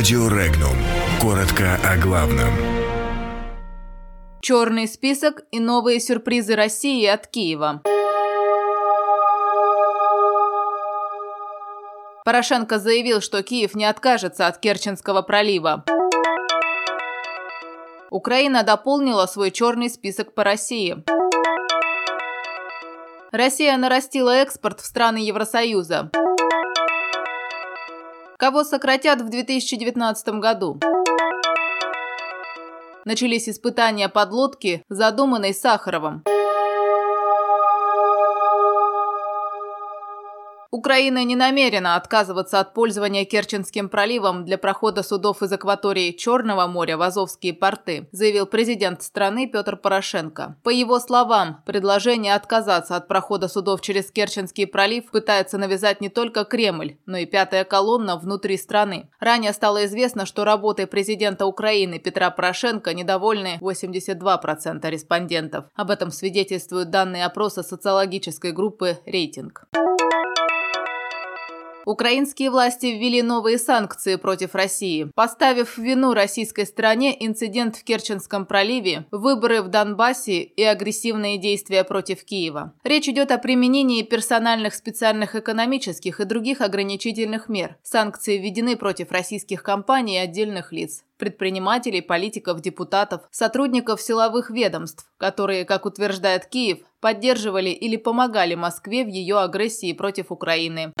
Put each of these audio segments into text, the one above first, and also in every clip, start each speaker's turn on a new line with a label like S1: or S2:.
S1: Радио Регнум. Коротко о главном.
S2: Черный список и новые сюрпризы России от Киева. Порошенко заявил, что Киев не откажется от Керченского пролива. Украина дополнила свой черный список по России. Россия нарастила экспорт в страны Евросоюза. Кого сократят в 2019 году? Начались испытания подлодки, задуманной Сахаровым. Украина не намерена отказываться от пользования Керченским проливом для прохода судов из акватории Черного моря в Азовские порты, заявил президент страны Петр Порошенко. По его словам, предложение отказаться от прохода судов через Керченский пролив пытается навязать не только Кремль, но и пятая колонна внутри страны. Ранее стало известно, что работой президента Украины Петра Порошенко недовольны 82% респондентов. Об этом свидетельствуют данные опроса социологической группы «Рейтинг». Украинские власти ввели новые санкции против России, поставив в вину российской стороне инцидент в Керченском проливе, выборы в Донбассе и агрессивные действия против Киева. Речь идет о применении персональных специальных экономических и других ограничительных мер. Санкции введены против российских компаний и отдельных лиц предпринимателей, политиков, депутатов, сотрудников силовых ведомств, которые, как утверждает Киев, поддерживали или помогали Москве в ее агрессии против Украины.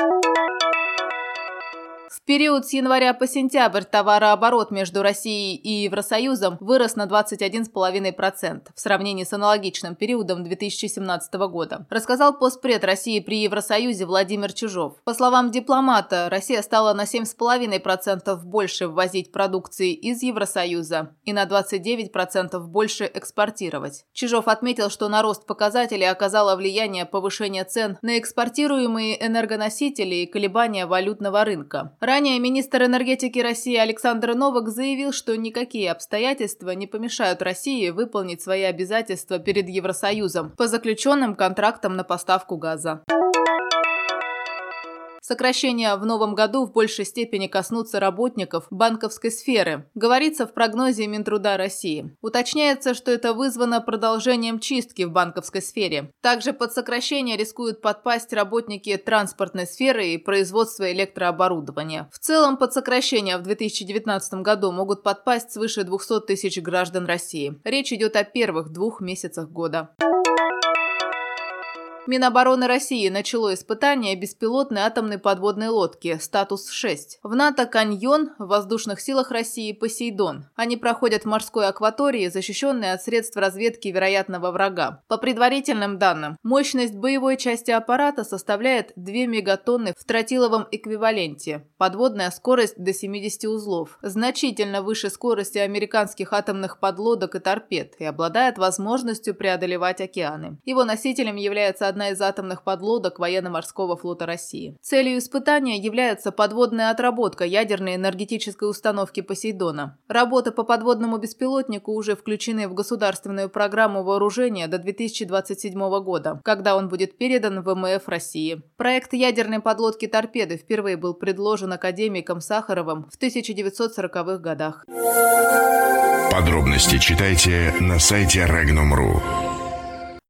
S2: Период с января по сентябрь товарооборот между Россией и Евросоюзом вырос на 21,5% в сравнении с аналогичным периодом 2017 года, рассказал постпред России при Евросоюзе Владимир Чижов. По словам дипломата, Россия стала на 7,5% больше ввозить продукции из Евросоюза и на 29% больше экспортировать. Чижов отметил, что на рост показателей оказало влияние повышение цен на экспортируемые энергоносители и колебания валютного рынка. Ранее министр энергетики России Александр Новак заявил, что никакие обстоятельства не помешают России выполнить свои обязательства перед Евросоюзом по заключенным контрактам на поставку газа. Сокращения в новом году в большей степени коснутся работников банковской сферы, говорится в прогнозе Минтруда России. Уточняется, что это вызвано продолжением чистки в банковской сфере. Также под сокращение рискуют подпасть работники транспортной сферы и производства электрооборудования. В целом под сокращение в 2019 году могут подпасть свыше 200 тысяч граждан России. Речь идет о первых двух месяцах года. Минобороны России начало испытание беспилотной атомной подводной лодки «Статус-6». В НАТО «Каньон», в воздушных силах России «Посейдон». Они проходят в морской акватории, защищенные от средств разведки вероятного врага. По предварительным данным, мощность боевой части аппарата составляет 2 мегатонны в тротиловом эквиваленте. Подводная скорость до 70 узлов. Значительно выше скорости американских атомных подлодок и торпед и обладает возможностью преодолевать океаны. Его носителем является одна из атомных подлодок военно-морского флота России. Целью испытания является подводная отработка ядерной энергетической установки «Посейдона». Работы по подводному беспилотнику уже включены в государственную программу вооружения до 2027 года, когда он будет передан в ВМФ России. Проект ядерной подлодки «Торпеды» впервые был предложен академиком Сахаровым в 1940-х годах.
S1: Подробности читайте на сайте Regnum.ru.